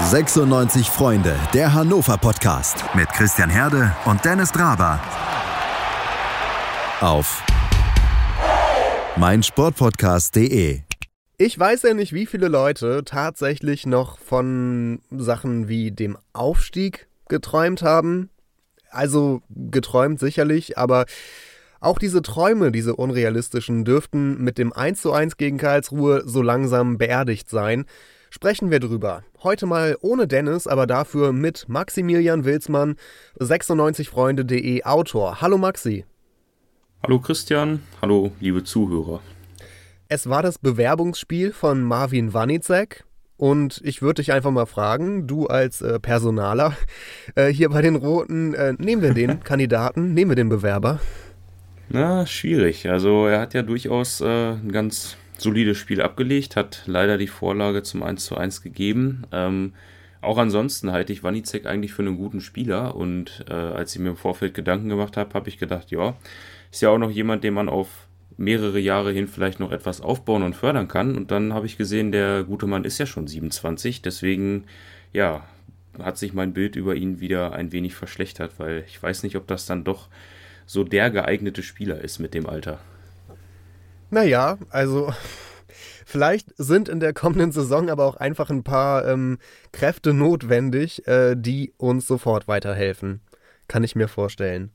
96 Freunde, der Hannover Podcast mit Christian Herde und Dennis Draber. Auf meinsportpodcast.de. Ich weiß ja nicht, wie viele Leute tatsächlich noch von Sachen wie dem Aufstieg geträumt haben. Also geträumt sicherlich, aber auch diese Träume, diese unrealistischen, dürften mit dem 1:1 gegen Karlsruhe so langsam beerdigt sein sprechen wir drüber. Heute mal ohne Dennis, aber dafür mit Maximilian Wilsmann, 96freunde.de Autor. Hallo Maxi. Hallo Christian, hallo liebe Zuhörer. Es war das Bewerbungsspiel von Marvin Wanicek. Und ich würde dich einfach mal fragen, du als äh, Personaler äh, hier bei den Roten, äh, nehmen wir den Kandidaten, nehmen wir den Bewerber? Na, schwierig. Also er hat ja durchaus äh, ein ganz solides Spiel abgelegt, hat leider die Vorlage zum 1 zu 1 gegeben. Ähm, auch ansonsten halte ich Wanizek eigentlich für einen guten Spieler und äh, als ich mir im Vorfeld Gedanken gemacht habe, habe ich gedacht, ja, ist ja auch noch jemand, den man auf mehrere Jahre hin vielleicht noch etwas aufbauen und fördern kann. Und dann habe ich gesehen, der gute Mann ist ja schon 27, deswegen, ja, hat sich mein Bild über ihn wieder ein wenig verschlechtert, weil ich weiß nicht, ob das dann doch so der geeignete Spieler ist mit dem Alter. Naja, also vielleicht sind in der kommenden Saison aber auch einfach ein paar ähm, Kräfte notwendig, äh, die uns sofort weiterhelfen. Kann ich mir vorstellen.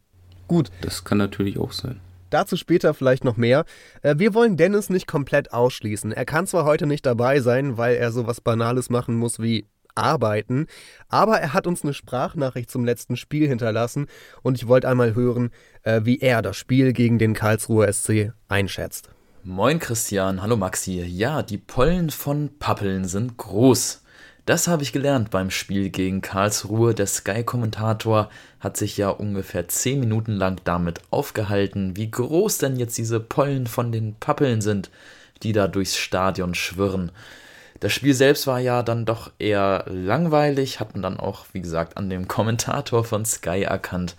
Gut. Das kann natürlich auch sein. Dazu später vielleicht noch mehr. Äh, wir wollen Dennis nicht komplett ausschließen. Er kann zwar heute nicht dabei sein, weil er sowas Banales machen muss wie arbeiten, aber er hat uns eine Sprachnachricht zum letzten Spiel hinterlassen und ich wollte einmal hören, äh, wie er das Spiel gegen den Karlsruher SC einschätzt. Moin Christian, hallo Maxi. Ja, die Pollen von Pappeln sind groß. Das habe ich gelernt beim Spiel gegen Karlsruhe. Der Sky-Kommentator hat sich ja ungefähr 10 Minuten lang damit aufgehalten, wie groß denn jetzt diese Pollen von den Pappeln sind, die da durchs Stadion schwirren. Das Spiel selbst war ja dann doch eher langweilig, hat man dann auch, wie gesagt, an dem Kommentator von Sky erkannt.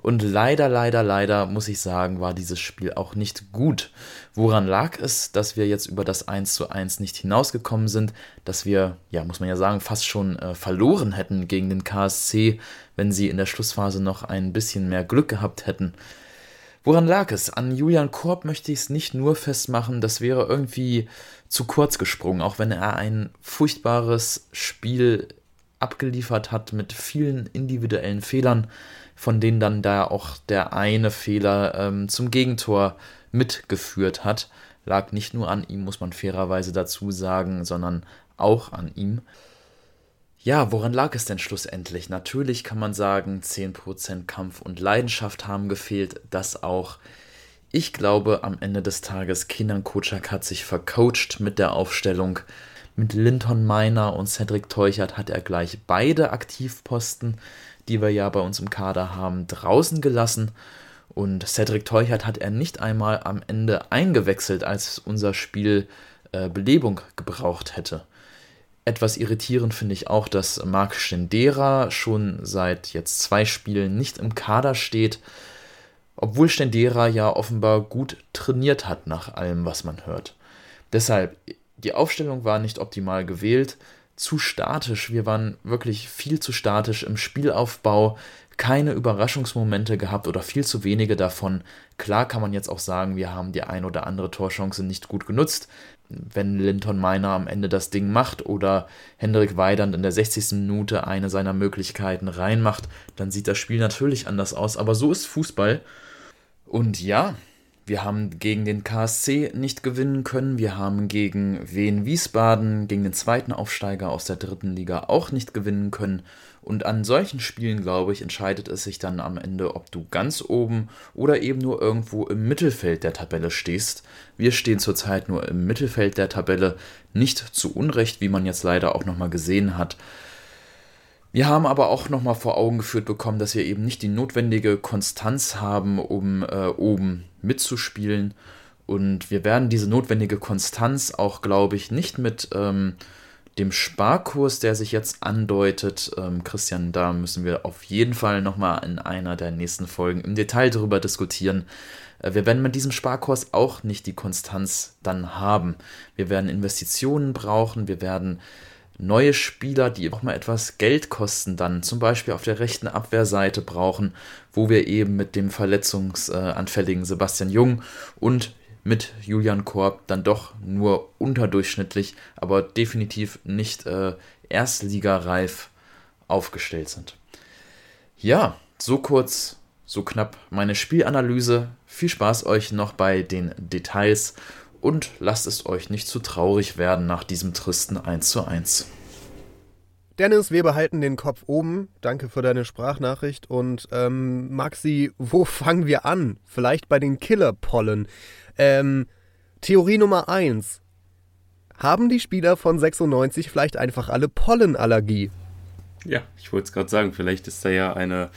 Und leider, leider, leider, muss ich sagen, war dieses Spiel auch nicht gut. Woran lag es, dass wir jetzt über das 1 zu 1 nicht hinausgekommen sind, dass wir, ja, muss man ja sagen, fast schon äh, verloren hätten gegen den KSC, wenn sie in der Schlussphase noch ein bisschen mehr Glück gehabt hätten. Woran lag es? An Julian Korb möchte ich es nicht nur festmachen, das wäre irgendwie zu kurz gesprungen, auch wenn er ein furchtbares Spiel abgeliefert hat mit vielen individuellen Fehlern von denen dann da auch der eine Fehler ähm, zum Gegentor mitgeführt hat. Lag nicht nur an ihm, muss man fairerweise dazu sagen, sondern auch an ihm. Ja, woran lag es denn schlussendlich? Natürlich kann man sagen, 10% Kampf und Leidenschaft haben gefehlt, das auch. Ich glaube, am Ende des Tages, Kinan Kocak hat sich vercoacht mit der Aufstellung. Mit Linton Meiner und Cedric Teuchert hat er gleich beide Aktivposten die wir ja bei uns im Kader haben, draußen gelassen. Und Cedric Teuchert hat er nicht einmal am Ende eingewechselt, als unser Spiel äh, Belebung gebraucht hätte. Etwas irritierend finde ich auch, dass Marc Stendera schon seit jetzt zwei Spielen nicht im Kader steht, obwohl Stendera ja offenbar gut trainiert hat nach allem, was man hört. Deshalb, die Aufstellung war nicht optimal gewählt zu statisch. Wir waren wirklich viel zu statisch im Spielaufbau, keine Überraschungsmomente gehabt oder viel zu wenige davon. Klar kann man jetzt auch sagen, wir haben die ein oder andere Torchance nicht gut genutzt. Wenn Linton Meiner am Ende das Ding macht oder Hendrik Weidand in der 60. Minute eine seiner Möglichkeiten reinmacht, dann sieht das Spiel natürlich anders aus. Aber so ist Fußball. Und ja, wir haben gegen den KSC nicht gewinnen können. Wir haben gegen Wien Wiesbaden, gegen den zweiten Aufsteiger aus der dritten Liga auch nicht gewinnen können. Und an solchen Spielen, glaube ich, entscheidet es sich dann am Ende, ob du ganz oben oder eben nur irgendwo im Mittelfeld der Tabelle stehst. Wir stehen zurzeit nur im Mittelfeld der Tabelle, nicht zu Unrecht, wie man jetzt leider auch nochmal gesehen hat. Wir haben aber auch nochmal vor Augen geführt bekommen, dass wir eben nicht die notwendige Konstanz haben, um äh, oben mitzuspielen. Und wir werden diese notwendige Konstanz auch, glaube ich, nicht mit ähm, dem Sparkurs, der sich jetzt andeutet. Ähm, Christian, da müssen wir auf jeden Fall nochmal in einer der nächsten Folgen im Detail darüber diskutieren. Äh, wir werden mit diesem Sparkurs auch nicht die Konstanz dann haben. Wir werden Investitionen brauchen, wir werden neue Spieler, die auch mal etwas Geld kosten, dann zum Beispiel auf der rechten Abwehrseite brauchen, wo wir eben mit dem verletzungsanfälligen Sebastian Jung und mit Julian Korb dann doch nur unterdurchschnittlich, aber definitiv nicht äh, erstligareif aufgestellt sind. Ja, so kurz, so knapp meine Spielanalyse. Viel Spaß euch noch bei den Details und lasst es euch nicht zu traurig werden nach diesem tristen 1 zu 1. Dennis, wir behalten den Kopf oben. Danke für deine Sprachnachricht. Und ähm, Maxi, wo fangen wir an? Vielleicht bei den Killerpollen. Ähm, Theorie Nummer 1. Haben die Spieler von 96 vielleicht einfach alle Pollenallergie? Ja, ich wollte es gerade sagen, vielleicht ist da ja eine,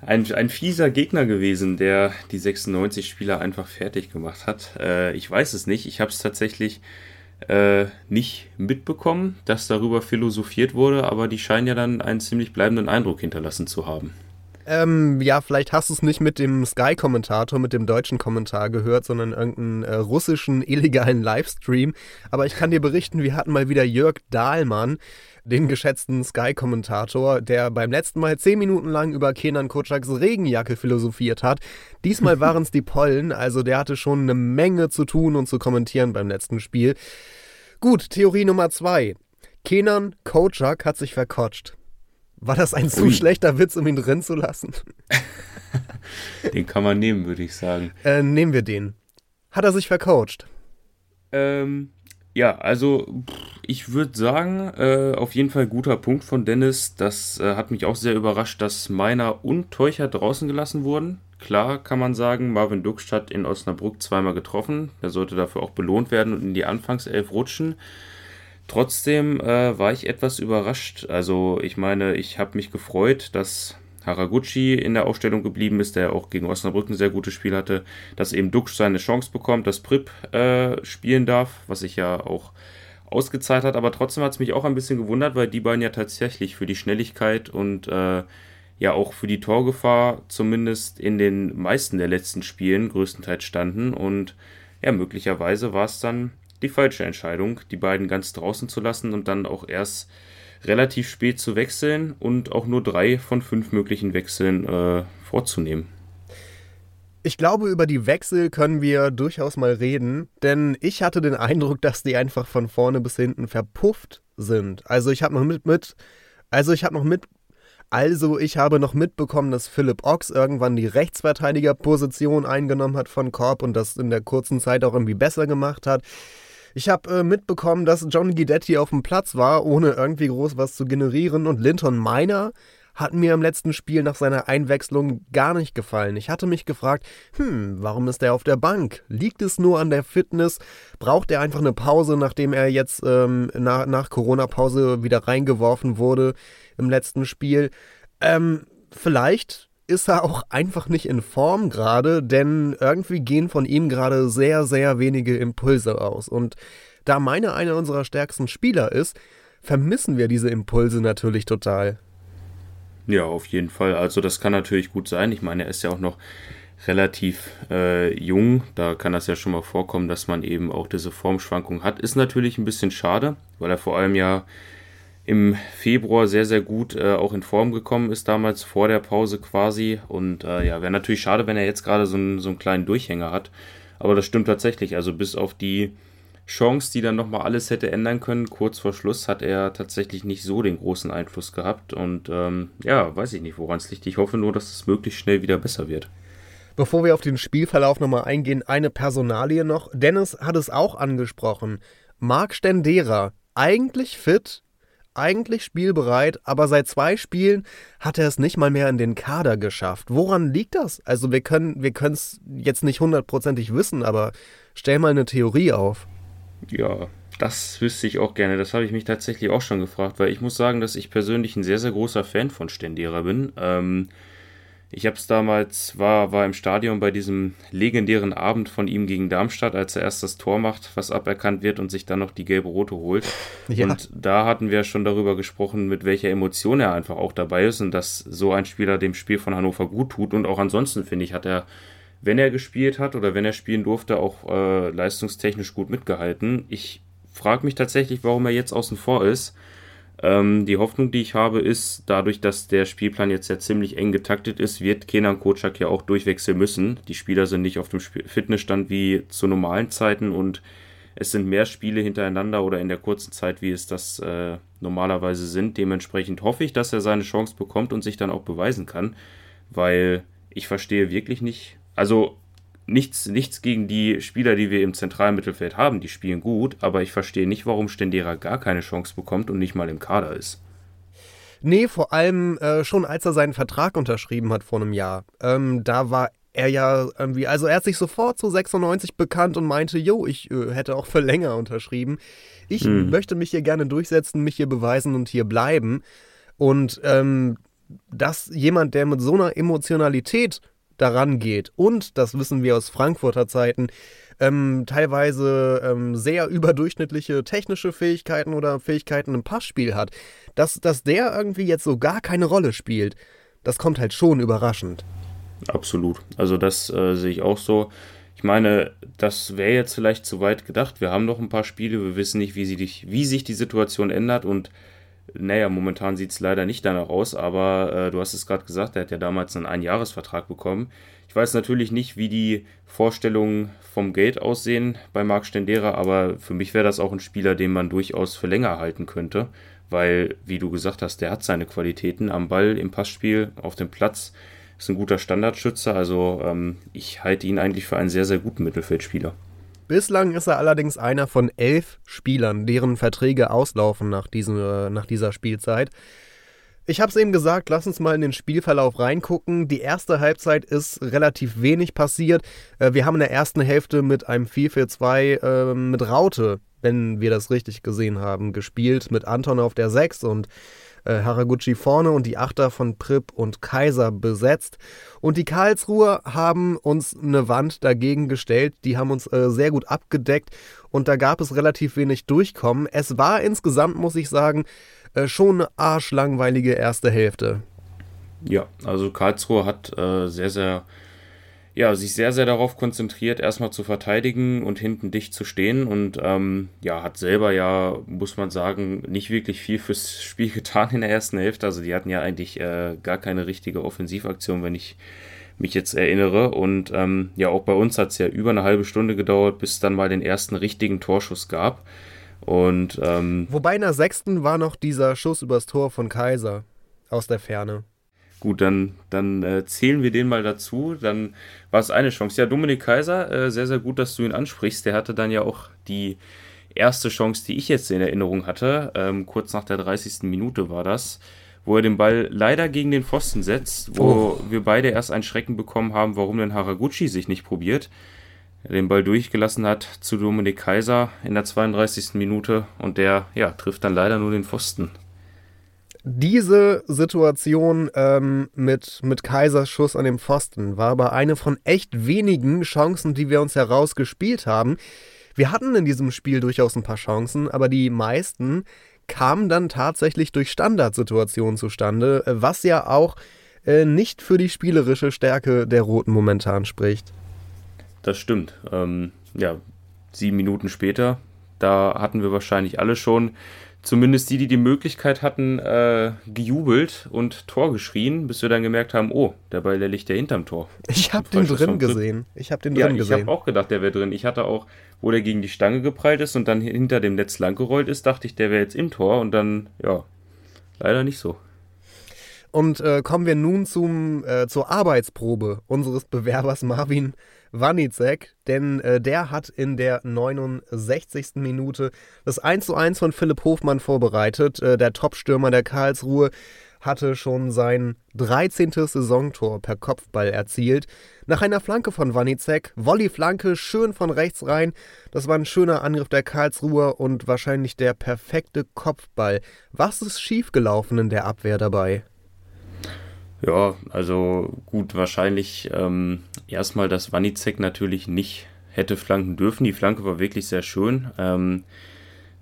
ein, ein fieser Gegner gewesen, der die 96 Spieler einfach fertig gemacht hat. Äh, ich weiß es nicht. Ich habe es tatsächlich äh, nicht mitbekommen, dass darüber philosophiert wurde, aber die scheinen ja dann einen ziemlich bleibenden Eindruck hinterlassen zu haben. Ähm, ja, vielleicht hast du es nicht mit dem Sky-Kommentator, mit dem deutschen Kommentar gehört, sondern irgendeinen äh, russischen illegalen Livestream. Aber ich kann dir berichten, wir hatten mal wieder Jörg Dahlmann, den geschätzten Sky-Kommentator, der beim letzten Mal zehn Minuten lang über Kenan Kotschaks Regenjacke philosophiert hat. Diesmal waren es die Pollen, also der hatte schon eine Menge zu tun und zu kommentieren beim letzten Spiel. Gut, Theorie Nummer zwei. Kenan Kotschak hat sich verkotscht. War das ein zu schlechter Witz, um ihn drin zu lassen? den kann man nehmen, würde ich sagen. Äh, nehmen wir den. Hat er sich vercoacht? Ähm, ja, also ich würde sagen, äh, auf jeden Fall guter Punkt von Dennis. Das äh, hat mich auch sehr überrascht, dass Meiner und Teucher draußen gelassen wurden. Klar kann man sagen, Marvin Duksch hat in Osnabrück zweimal getroffen. Er sollte dafür auch belohnt werden und in die Anfangself rutschen. Trotzdem äh, war ich etwas überrascht. Also ich meine, ich habe mich gefreut, dass Haraguchi in der Aufstellung geblieben ist, der auch gegen Osnabrück ein sehr gutes Spiel hatte, dass eben Dux seine Chance bekommt, dass Prip äh, spielen darf, was sich ja auch ausgezahlt hat. Aber trotzdem hat es mich auch ein bisschen gewundert, weil die beiden ja tatsächlich für die Schnelligkeit und äh, ja auch für die Torgefahr zumindest in den meisten der letzten Spielen größtenteils standen. Und ja, möglicherweise war es dann die falsche Entscheidung, die beiden ganz draußen zu lassen und dann auch erst relativ spät zu wechseln und auch nur drei von fünf möglichen Wechseln äh, vorzunehmen. Ich glaube, über die Wechsel können wir durchaus mal reden, denn ich hatte den Eindruck, dass die einfach von vorne bis hinten verpufft sind. Also ich habe noch mit, mit also ich habe noch mit also ich habe noch mitbekommen, dass Philipp Ochs irgendwann die Rechtsverteidigerposition eingenommen hat von Korb und das in der kurzen Zeit auch irgendwie besser gemacht hat. Ich habe äh, mitbekommen, dass John Guidetti auf dem Platz war, ohne irgendwie groß was zu generieren. Und Linton Miner hat mir im letzten Spiel nach seiner Einwechslung gar nicht gefallen. Ich hatte mich gefragt, hm, warum ist er auf der Bank? Liegt es nur an der Fitness? Braucht er einfach eine Pause, nachdem er jetzt ähm, nach, nach Corona-Pause wieder reingeworfen wurde im letzten Spiel? Ähm, vielleicht ist er auch einfach nicht in Form gerade, denn irgendwie gehen von ihm gerade sehr, sehr wenige Impulse aus. Und da meine einer unserer stärksten Spieler ist, vermissen wir diese Impulse natürlich total. Ja, auf jeden Fall. Also das kann natürlich gut sein. Ich meine, er ist ja auch noch relativ äh, jung. Da kann das ja schon mal vorkommen, dass man eben auch diese Formschwankung hat. Ist natürlich ein bisschen schade, weil er vor allem ja im Februar sehr, sehr gut äh, auch in Form gekommen ist, damals vor der Pause quasi. Und äh, ja, wäre natürlich schade, wenn er jetzt gerade so, einen, so einen kleinen Durchhänger hat. Aber das stimmt tatsächlich. Also bis auf die Chance, die dann nochmal alles hätte ändern können, kurz vor Schluss, hat er tatsächlich nicht so den großen Einfluss gehabt. Und ähm, ja, weiß ich nicht, woran es liegt. Ich hoffe nur, dass es möglichst schnell wieder besser wird. Bevor wir auf den Spielverlauf nochmal eingehen, eine Personalie noch. Dennis hat es auch angesprochen. Marc Stendera, eigentlich fit, eigentlich spielbereit, aber seit zwei Spielen hat er es nicht mal mehr in den Kader geschafft. Woran liegt das? Also wir können wir es jetzt nicht hundertprozentig wissen, aber stell mal eine Theorie auf. Ja, das wüsste ich auch gerne. Das habe ich mich tatsächlich auch schon gefragt, weil ich muss sagen, dass ich persönlich ein sehr, sehr großer Fan von Stendera bin. Ähm, ich habe es damals, war, war im Stadion bei diesem legendären Abend von ihm gegen Darmstadt, als er erst das Tor macht, was aberkannt wird und sich dann noch die gelbe Rote holt. Ja. Und da hatten wir schon darüber gesprochen, mit welcher Emotion er einfach auch dabei ist und dass so ein Spieler dem Spiel von Hannover gut tut. Und auch ansonsten, finde ich, hat er, wenn er gespielt hat oder wenn er spielen durfte, auch äh, leistungstechnisch gut mitgehalten. Ich frage mich tatsächlich, warum er jetzt außen vor ist. Ähm, die Hoffnung, die ich habe, ist, dadurch, dass der Spielplan jetzt ja ziemlich eng getaktet ist, wird Kenan Kocak ja auch durchwechseln müssen. Die Spieler sind nicht auf dem Fitnessstand wie zu normalen Zeiten und es sind mehr Spiele hintereinander oder in der kurzen Zeit, wie es das äh, normalerweise sind. Dementsprechend hoffe ich, dass er seine Chance bekommt und sich dann auch beweisen kann, weil ich verstehe wirklich nicht, also nichts, nichts gegen die Spieler, die wir im zentralen Mittelfeld haben, die spielen gut, aber ich verstehe nicht, warum Stendera gar keine Chance bekommt und nicht mal im Kader ist. Nee, vor allem äh, schon als er seinen Vertrag unterschrieben hat vor einem Jahr. Ähm, da war er ja irgendwie, also er hat sich sofort zu 96 bekannt und meinte, jo, ich äh, hätte auch für länger unterschrieben. Ich hm. möchte mich hier gerne durchsetzen, mich hier beweisen und hier bleiben. Und ähm, dass jemand, der mit so einer Emotionalität daran geht und, das wissen wir aus Frankfurter Zeiten, ähm, teilweise ähm, sehr überdurchschnittliche technische Fähigkeiten oder Fähigkeiten im Passspiel hat, dass, dass der irgendwie jetzt so gar keine Rolle spielt, das kommt halt schon überraschend. Absolut. Also das äh, sehe ich auch so. Ich meine, das wäre jetzt vielleicht zu weit gedacht. Wir haben noch ein paar Spiele, wir wissen nicht, wie, sie dich, wie sich die Situation ändert und naja, momentan sieht es leider nicht danach aus, aber äh, du hast es gerade gesagt, er hat ja damals einen Einjahresvertrag bekommen. Ich weiß natürlich nicht, wie die Vorstellungen vom Geld aussehen bei Marc Stendera, aber für mich wäre das auch ein Spieler, den man durchaus für länger halten könnte, weil, wie du gesagt hast, der hat seine Qualitäten am Ball, im Passspiel, auf dem Platz ist ein guter Standardschützer. Also ähm, ich halte ihn eigentlich für einen sehr, sehr guten Mittelfeldspieler. Bislang ist er allerdings einer von elf Spielern, deren Verträge auslaufen nach, diesem, äh, nach dieser Spielzeit. Ich habe es eben gesagt, lass uns mal in den Spielverlauf reingucken. Die erste Halbzeit ist relativ wenig passiert. Äh, wir haben in der ersten Hälfte mit einem 4-4-2 äh, mit Raute, wenn wir das richtig gesehen haben, gespielt, mit Anton auf der 6 und äh, Haraguchi vorne und die Achter von Pripp und Kaiser besetzt. Und die Karlsruher haben uns eine Wand dagegen gestellt, die haben uns äh, sehr gut abgedeckt und da gab es relativ wenig Durchkommen. Es war insgesamt, muss ich sagen, äh, schon eine arschlangweilige erste Hälfte. Ja, also Karlsruhe hat äh, sehr, sehr ja, sich sehr, sehr darauf konzentriert, erstmal zu verteidigen und hinten dicht zu stehen und ähm, ja, hat selber ja, muss man sagen, nicht wirklich viel fürs Spiel getan in der ersten Hälfte. Also die hatten ja eigentlich äh, gar keine richtige Offensivaktion, wenn ich mich jetzt erinnere. Und ähm, ja, auch bei uns hat es ja über eine halbe Stunde gedauert, bis es dann mal den ersten richtigen Torschuss gab. Und ähm, wobei in der sechsten war noch dieser Schuss übers Tor von Kaiser aus der Ferne. Gut, dann, dann äh, zählen wir den mal dazu. Dann war es eine Chance. Ja, Dominik Kaiser, äh, sehr, sehr gut, dass du ihn ansprichst. Der hatte dann ja auch die erste Chance, die ich jetzt in Erinnerung hatte. Ähm, kurz nach der 30. Minute war das, wo er den Ball leider gegen den Pfosten setzt, wo oh. wir beide erst ein Schrecken bekommen haben, warum denn Haraguchi sich nicht probiert. Er den Ball durchgelassen hat zu Dominik Kaiser in der 32. Minute und der ja, trifft dann leider nur den Pfosten diese Situation ähm, mit, mit Kaisers Schuss an dem Pfosten war aber eine von echt wenigen Chancen, die wir uns herausgespielt haben. Wir hatten in diesem Spiel durchaus ein paar Chancen, aber die meisten kamen dann tatsächlich durch Standardsituationen zustande, was ja auch äh, nicht für die spielerische Stärke der Roten momentan spricht. Das stimmt. Ähm, ja, sieben Minuten später, da hatten wir wahrscheinlich alle schon zumindest die, die die Möglichkeit hatten, äh, gejubelt und Tor geschrien, bis wir dann gemerkt haben, oh, der Ball, der liegt ja hinterm Tor. Ich habe den drin gesehen. Ich habe den drin ja, gesehen. Ich habe auch gedacht, der wäre drin. Ich hatte auch, wo der gegen die Stange geprallt ist und dann hinter dem Netz langgerollt ist, dachte ich, der wäre jetzt im Tor und dann, ja, leider nicht so. Und äh, kommen wir nun zum, äh, zur Arbeitsprobe unseres Bewerbers Marvin Wanizek, denn äh, der hat in der 69. Minute das 1:1 von Philipp Hofmann vorbereitet. Äh, der Topstürmer der Karlsruhe hatte schon sein 13. Saisontor per Kopfball erzielt. Nach einer Flanke von Wanizek, Volley-Flanke, schön von rechts rein. Das war ein schöner Angriff der Karlsruher und wahrscheinlich der perfekte Kopfball. Was ist schiefgelaufen in der Abwehr dabei? Ja, also gut, wahrscheinlich ähm, erstmal, dass Wanizek natürlich nicht hätte flanken dürfen. Die Flanke war wirklich sehr schön. Ähm,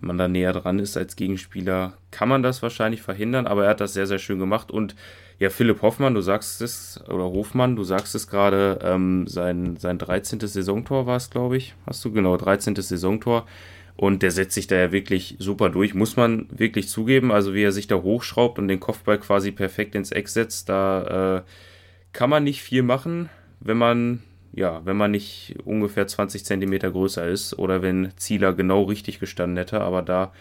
wenn man da näher dran ist als Gegenspieler, kann man das wahrscheinlich verhindern, aber er hat das sehr, sehr schön gemacht. Und ja, Philipp Hoffmann, du sagst es, oder Hofmann, du sagst es gerade, ähm, sein, sein 13. Saisontor war es, glaube ich. Hast du genau, 13. Saisontor. Und der setzt sich da ja wirklich super durch, muss man wirklich zugeben. Also wie er sich da hochschraubt und den Kopfball quasi perfekt ins Eck setzt, da äh, kann man nicht viel machen, wenn man ja, wenn man nicht ungefähr 20 Zentimeter größer ist oder wenn Zieler genau richtig gestanden hätte. Aber da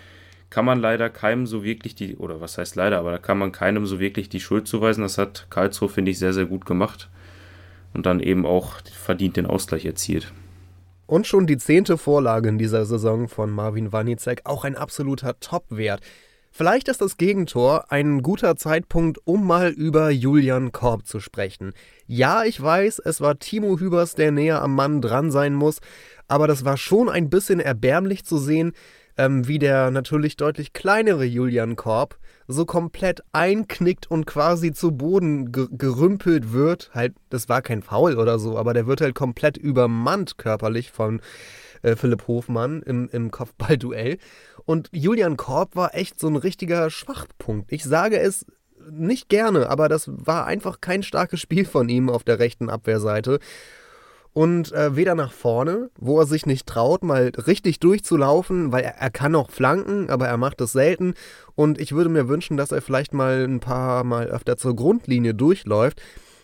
kann man leider keinem so wirklich die, oder was heißt leider, aber da kann man keinem so wirklich die Schuld zuweisen. Das hat Karlsruhe, finde ich, sehr, sehr gut gemacht und dann eben auch verdient den Ausgleich erzielt. Und schon die zehnte Vorlage in dieser Saison von Marvin Wanicek, auch ein absoluter Top-Wert. Vielleicht ist das Gegentor ein guter Zeitpunkt, um mal über Julian Korb zu sprechen. Ja, ich weiß, es war Timo Hübers, der näher am Mann dran sein muss, aber das war schon ein bisschen erbärmlich zu sehen, ähm, wie der natürlich deutlich kleinere Julian Korb so komplett einknickt und quasi zu Boden ge gerümpelt wird. Halt, das war kein Foul oder so, aber der wird halt komplett übermannt körperlich von äh, Philipp Hofmann im, im Kopfballduell. Und Julian Korb war echt so ein richtiger Schwachpunkt. Ich sage es nicht gerne, aber das war einfach kein starkes Spiel von ihm auf der rechten Abwehrseite und äh, weder nach vorne, wo er sich nicht traut, mal richtig durchzulaufen, weil er, er kann auch flanken, aber er macht es selten. Und ich würde mir wünschen, dass er vielleicht mal ein paar Mal öfter zur Grundlinie durchläuft.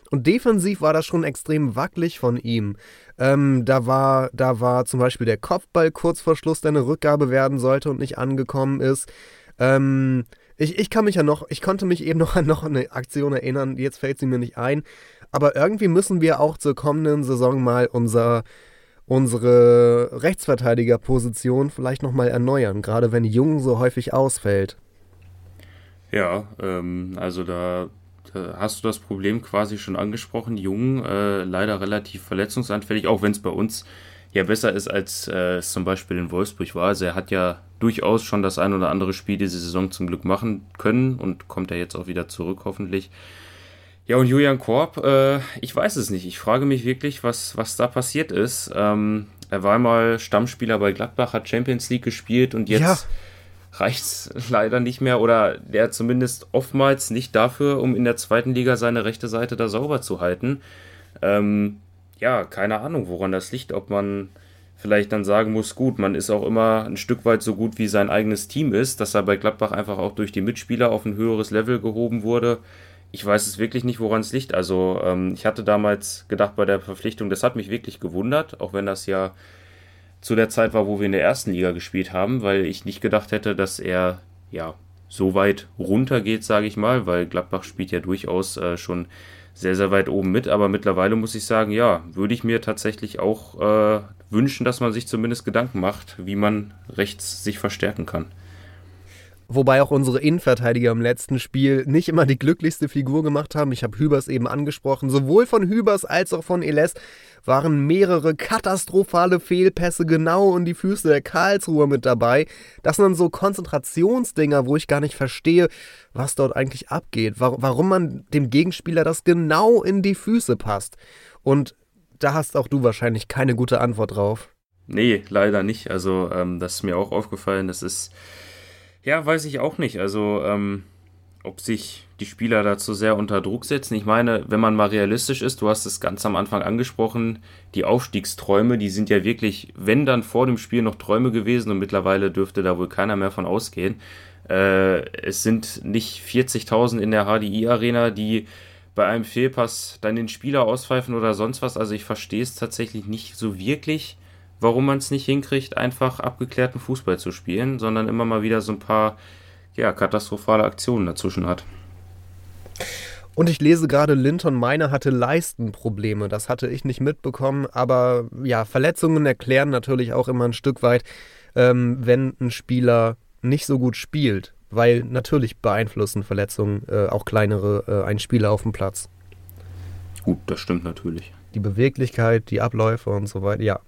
Und defensiv war das schon extrem wackelig von ihm. Ähm, da, war, da war zum Beispiel der Kopfball kurz vor Schluss, der eine Rückgabe werden sollte und nicht angekommen ist. Ähm, ich, ich kann mich ja noch, ich konnte mich eben noch an noch eine Aktion erinnern, jetzt fällt sie mir nicht ein. Aber irgendwie müssen wir auch zur kommenden Saison mal unser, unsere Rechtsverteidigerposition vielleicht nochmal erneuern, gerade wenn Jung so häufig ausfällt. Ja, ähm, also da, da, hast du das Problem quasi schon angesprochen. Jung äh, leider relativ verletzungsanfällig, auch wenn es bei uns ja besser ist, als äh, es zum Beispiel in Wolfsburg war. Also er hat ja durchaus schon das ein oder andere Spiel diese Saison zum Glück machen können und kommt er jetzt auch wieder zurück, hoffentlich. Ja, und Julian Korb, äh, ich weiß es nicht. Ich frage mich wirklich, was, was da passiert ist. Ähm, er war mal Stammspieler bei Gladbach, hat Champions League gespielt und jetzt ja. reicht es leider nicht mehr oder der zumindest oftmals nicht dafür, um in der zweiten Liga seine rechte Seite da sauber zu halten. Ähm, ja, keine Ahnung, woran das liegt, ob man vielleicht dann sagen muss, gut, man ist auch immer ein Stück weit so gut wie sein eigenes Team ist, dass er bei Gladbach einfach auch durch die Mitspieler auf ein höheres Level gehoben wurde ich weiß es wirklich nicht, woran es liegt. Also ähm, ich hatte damals gedacht bei der Verpflichtung, das hat mich wirklich gewundert, auch wenn das ja zu der Zeit war, wo wir in der ersten Liga gespielt haben, weil ich nicht gedacht hätte, dass er ja so weit runter geht, sage ich mal, weil Gladbach spielt ja durchaus äh, schon sehr, sehr weit oben mit. Aber mittlerweile muss ich sagen, ja, würde ich mir tatsächlich auch äh, wünschen, dass man sich zumindest Gedanken macht, wie man rechts sich verstärken kann. Wobei auch unsere Innenverteidiger im letzten Spiel nicht immer die glücklichste Figur gemacht haben. Ich habe Hübers eben angesprochen. Sowohl von Hübers als auch von Eles waren mehrere katastrophale Fehlpässe genau in die Füße der Karlsruher mit dabei. Das sind dann so Konzentrationsdinger, wo ich gar nicht verstehe, was dort eigentlich abgeht. Warum man dem Gegenspieler das genau in die Füße passt. Und da hast auch du wahrscheinlich keine gute Antwort drauf. Nee, leider nicht. Also, ähm, das ist mir auch aufgefallen. Das ist ja, weiß ich auch nicht. Also, ähm, ob sich die Spieler dazu sehr unter Druck setzen. Ich meine, wenn man mal realistisch ist, du hast es ganz am Anfang angesprochen, die Aufstiegsträume, die sind ja wirklich, wenn dann vor dem Spiel noch Träume gewesen und mittlerweile dürfte da wohl keiner mehr von ausgehen. Äh, es sind nicht 40.000 in der HDI-Arena, die bei einem Fehlpass dann den Spieler auspfeifen oder sonst was. Also ich verstehe es tatsächlich nicht so wirklich warum man es nicht hinkriegt, einfach abgeklärten Fußball zu spielen, sondern immer mal wieder so ein paar ja, katastrophale Aktionen dazwischen hat. Und ich lese gerade, Linton Meiner hatte Leistenprobleme. Das hatte ich nicht mitbekommen, aber ja, Verletzungen erklären natürlich auch immer ein Stück weit, ähm, wenn ein Spieler nicht so gut spielt, weil natürlich beeinflussen Verletzungen äh, auch kleinere äh, einen Spieler auf dem Platz. Gut, das stimmt natürlich. Die Beweglichkeit, die Abläufe und so weiter, ja.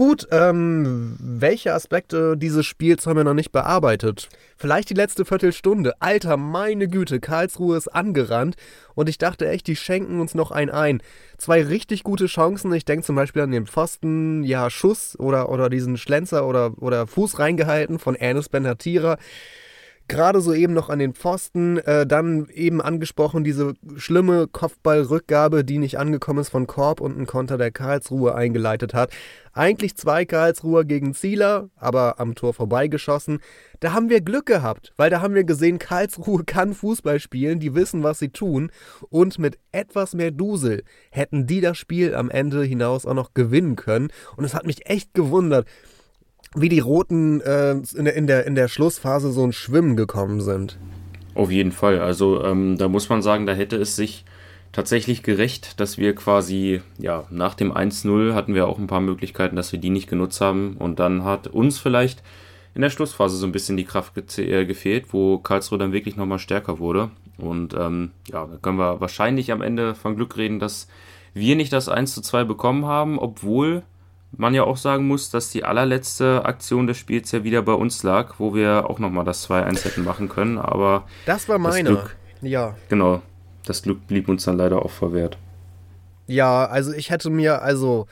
Gut, ähm, welche Aspekte dieses Spiels haben wir noch nicht bearbeitet? Vielleicht die letzte Viertelstunde. Alter, meine Güte, Karlsruhe ist angerannt und ich dachte echt, die schenken uns noch ein ein. Zwei richtig gute Chancen. Ich denke zum Beispiel an den Pfosten, ja, Schuss oder, oder diesen Schlenzer oder, oder Fuß reingehalten von Ernest Benatira gerade so eben noch an den Pfosten, äh, dann eben angesprochen diese schlimme Kopfballrückgabe, die nicht angekommen ist von Korb und ein Konter der Karlsruhe eingeleitet hat. Eigentlich zwei Karlsruher gegen Zieler, aber am Tor vorbeigeschossen. Da haben wir Glück gehabt, weil da haben wir gesehen, Karlsruhe kann Fußball spielen, die wissen, was sie tun. Und mit etwas mehr Dusel hätten die das Spiel am Ende hinaus auch noch gewinnen können. Und es hat mich echt gewundert, wie die Roten äh, in, der, in, der, in der Schlussphase so ein Schwimmen gekommen sind. Auf jeden Fall. Also ähm, da muss man sagen, da hätte es sich tatsächlich gerecht, dass wir quasi, ja, nach dem 1-0 hatten wir auch ein paar Möglichkeiten, dass wir die nicht genutzt haben. Und dann hat uns vielleicht in der Schlussphase so ein bisschen die Kraft ge äh, gefehlt, wo Karlsruhe dann wirklich nochmal stärker wurde. Und ähm, ja, da können wir wahrscheinlich am Ende von Glück reden, dass wir nicht das 1 2 bekommen haben, obwohl man ja auch sagen muss, dass die allerletzte Aktion des Spiels ja wieder bei uns lag, wo wir auch nochmal das 2-1 hätten machen können, aber. Das war meine. Das Glück, ja. Genau. Das Glück blieb uns dann leider auch verwehrt. Ja, also ich hätte mir, also.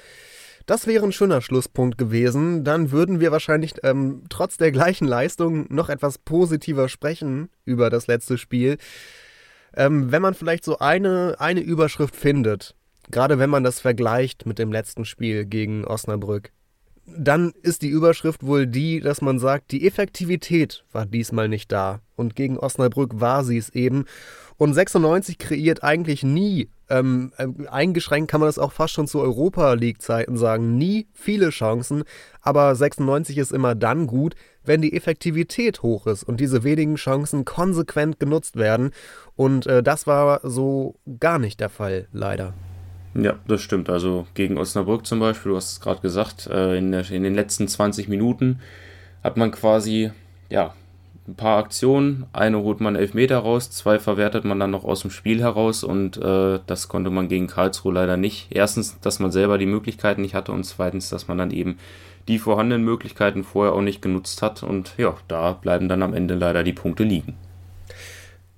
Das wäre ein schöner Schlusspunkt gewesen. Dann würden wir wahrscheinlich ähm, trotz der gleichen Leistung noch etwas positiver sprechen über das letzte Spiel. Ähm, wenn man vielleicht so eine, eine Überschrift findet, Gerade wenn man das vergleicht mit dem letzten Spiel gegen Osnabrück. Dann ist die Überschrift wohl die, dass man sagt, die Effektivität war diesmal nicht da. Und gegen Osnabrück war sie es eben. Und 96 kreiert eigentlich nie, ähm, äh, eingeschränkt kann man das auch fast schon zu Europa League-Zeiten sagen, nie viele Chancen. Aber 96 ist immer dann gut, wenn die Effektivität hoch ist und diese wenigen Chancen konsequent genutzt werden. Und äh, das war so gar nicht der Fall, leider. Ja, das stimmt. Also gegen Osnabrück zum Beispiel, du hast es gerade gesagt, äh, in, der, in, den letzten 20 Minuten hat man quasi, ja, ein paar Aktionen. Eine holt man elf Meter raus, zwei verwertet man dann noch aus dem Spiel heraus und äh, das konnte man gegen Karlsruhe leider nicht. Erstens, dass man selber die Möglichkeiten nicht hatte und zweitens, dass man dann eben die vorhandenen Möglichkeiten vorher auch nicht genutzt hat und ja, da bleiben dann am Ende leider die Punkte liegen.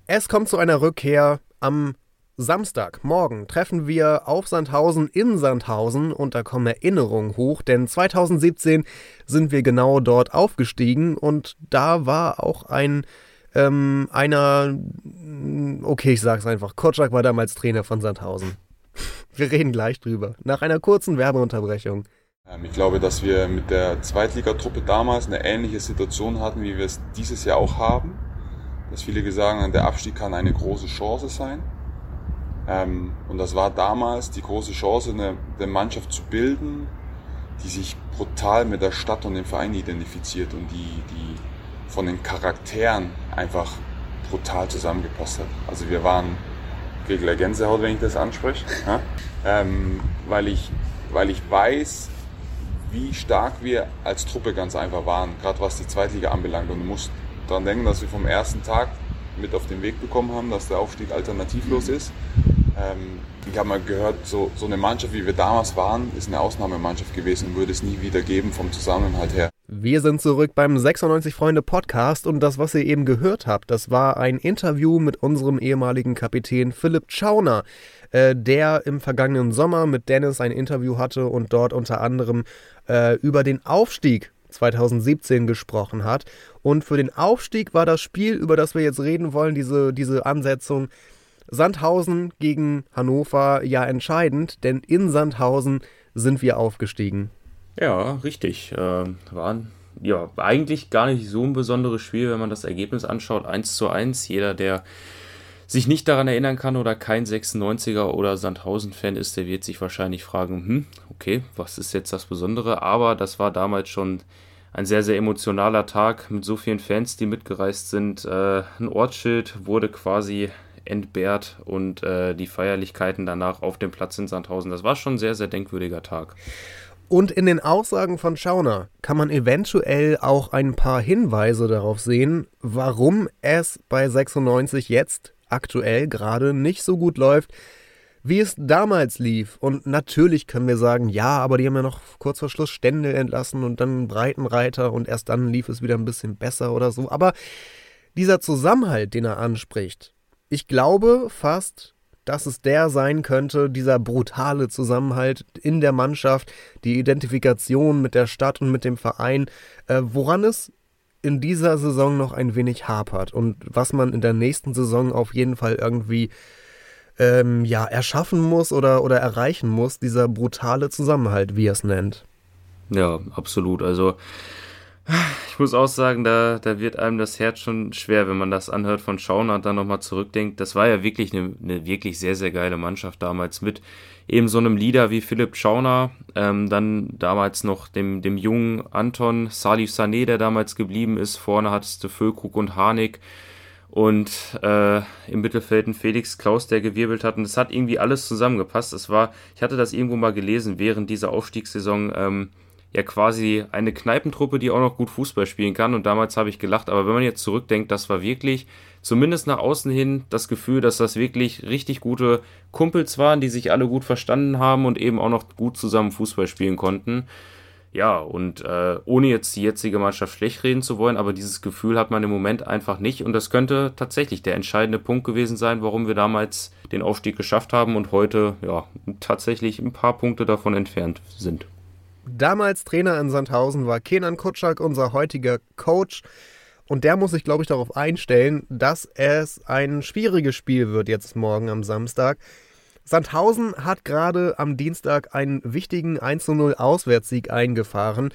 Es kommt zu einer Rückkehr am Samstagmorgen treffen wir auf Sandhausen in Sandhausen und da kommen Erinnerungen hoch, denn 2017 sind wir genau dort aufgestiegen und da war auch ein ähm, einer, okay, ich sag's einfach, Kotschak war damals Trainer von Sandhausen. Wir reden gleich drüber, nach einer kurzen Werbeunterbrechung. Ähm, ich glaube, dass wir mit der Zweitligatruppe damals eine ähnliche Situation hatten, wie wir es dieses Jahr auch haben. Dass viele gesagt haben, der Abstieg kann eine große Chance sein. Ähm, und das war damals die große Chance, eine, eine, Mannschaft zu bilden, die sich brutal mit der Stadt und dem Verein identifiziert und die, die von den Charakteren einfach brutal zusammengepasst hat. Also wir waren Gegler Gänsehaut, wenn ich das anspreche, ja? ähm, weil, ich, weil ich weiß, wie stark wir als Truppe ganz einfach waren, gerade was die Zweitliga anbelangt. Und du musst daran denken, dass wir vom ersten Tag mit auf den Weg bekommen haben, dass der Aufstieg alternativlos ist. Ähm, ich habe mal gehört, so, so eine Mannschaft, wie wir damals waren, ist eine Ausnahmemannschaft gewesen und würde es nie wieder geben vom Zusammenhalt her. Wir sind zurück beim 96 Freunde Podcast und das, was ihr eben gehört habt, das war ein Interview mit unserem ehemaligen Kapitän Philipp Schauner, äh, der im vergangenen Sommer mit Dennis ein Interview hatte und dort unter anderem äh, über den Aufstieg 2017 gesprochen hat. Und für den Aufstieg war das Spiel, über das wir jetzt reden wollen, diese, diese Ansetzung, Sandhausen gegen Hannover ja entscheidend, denn in Sandhausen sind wir aufgestiegen. Ja, richtig. Äh, war ja eigentlich gar nicht so ein besonderes Spiel, wenn man das Ergebnis anschaut. 1 zu 1. Jeder, der sich nicht daran erinnern kann oder kein 96er oder Sandhausen-Fan ist, der wird sich wahrscheinlich fragen, hm, okay, was ist jetzt das Besondere? Aber das war damals schon ein sehr, sehr emotionaler Tag mit so vielen Fans, die mitgereist sind. Äh, ein Ortsschild wurde quasi entbehrt und äh, die Feierlichkeiten danach auf dem Platz in Sandhausen. Das war schon ein sehr, sehr denkwürdiger Tag. Und in den Aussagen von Schauner kann man eventuell auch ein paar Hinweise darauf sehen, warum es bei 96 jetzt aktuell gerade nicht so gut läuft, wie es damals lief. Und natürlich können wir sagen, ja, aber die haben ja noch kurz vor Schluss Stände entlassen und dann Breitenreiter und erst dann lief es wieder ein bisschen besser oder so. Aber dieser Zusammenhalt, den er anspricht, ich glaube fast, dass es der sein könnte, dieser brutale Zusammenhalt in der Mannschaft, die Identifikation mit der Stadt und mit dem Verein, äh, woran es in dieser Saison noch ein wenig hapert und was man in der nächsten Saison auf jeden Fall irgendwie ähm, ja, erschaffen muss oder, oder erreichen muss, dieser brutale Zusammenhalt, wie er es nennt. Ja, absolut. Also ich muss auch sagen, da, da wird einem das Herz schon schwer, wenn man das anhört von Schauner und dann nochmal zurückdenkt. Das war ja wirklich eine, eine wirklich sehr, sehr geile Mannschaft damals mit eben so einem Leader wie Philipp Schauner, ähm, dann damals noch dem, dem jungen Anton, Salif Sané, der damals geblieben ist. Vorne hattest du Füllkrug und Harnik und äh, im Mittelfeld ein Felix Klaus, der gewirbelt hat. Und es hat irgendwie alles zusammengepasst. Es war, ich hatte das irgendwo mal gelesen, während dieser Aufstiegssaison, ähm, ja quasi eine Kneipentruppe, die auch noch gut Fußball spielen kann. Und damals habe ich gelacht. Aber wenn man jetzt zurückdenkt, das war wirklich, zumindest nach außen hin, das Gefühl, dass das wirklich richtig gute Kumpels waren, die sich alle gut verstanden haben und eben auch noch gut zusammen Fußball spielen konnten. Ja, und äh, ohne jetzt die jetzige Mannschaft schlecht reden zu wollen, aber dieses Gefühl hat man im Moment einfach nicht. Und das könnte tatsächlich der entscheidende Punkt gewesen sein, warum wir damals den Aufstieg geschafft haben und heute ja tatsächlich ein paar Punkte davon entfernt sind. Damals Trainer in Sandhausen war Kenan Kutschak, unser heutiger Coach. Und der muss sich, glaube ich, darauf einstellen, dass es ein schwieriges Spiel wird jetzt morgen am Samstag. Sandhausen hat gerade am Dienstag einen wichtigen 1-0 Auswärtssieg eingefahren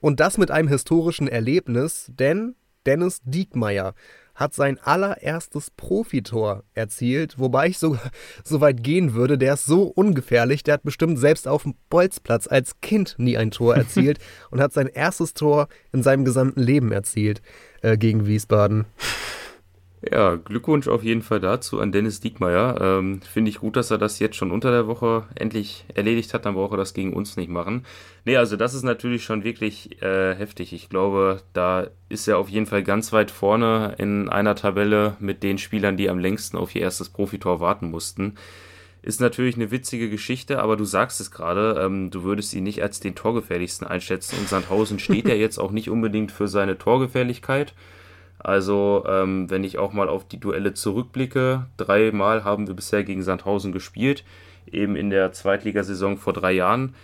und das mit einem historischen Erlebnis, denn Dennis Diekmeyer hat sein allererstes Profitor erzielt, wobei ich so, so weit gehen würde, der ist so ungefährlich, der hat bestimmt selbst auf dem Bolzplatz als Kind nie ein Tor erzielt und hat sein erstes Tor in seinem gesamten Leben erzielt äh, gegen Wiesbaden. Ja, Glückwunsch auf jeden Fall dazu an Dennis Diekmeyer. Ähm, Finde ich gut, dass er das jetzt schon unter der Woche endlich erledigt hat. Dann braucht er das gegen uns nicht machen. Nee, also das ist natürlich schon wirklich äh, heftig. Ich glaube, da ist er auf jeden Fall ganz weit vorne in einer Tabelle mit den Spielern, die am längsten auf ihr erstes Profitor warten mussten. Ist natürlich eine witzige Geschichte, aber du sagst es gerade, ähm, du würdest ihn nicht als den torgefährlichsten einschätzen. Und Sandhausen steht ja jetzt auch nicht unbedingt für seine Torgefährlichkeit. Also, ähm, wenn ich auch mal auf die Duelle zurückblicke, dreimal haben wir bisher gegen Sandhausen gespielt, eben in der Zweitligasaison vor drei Jahren.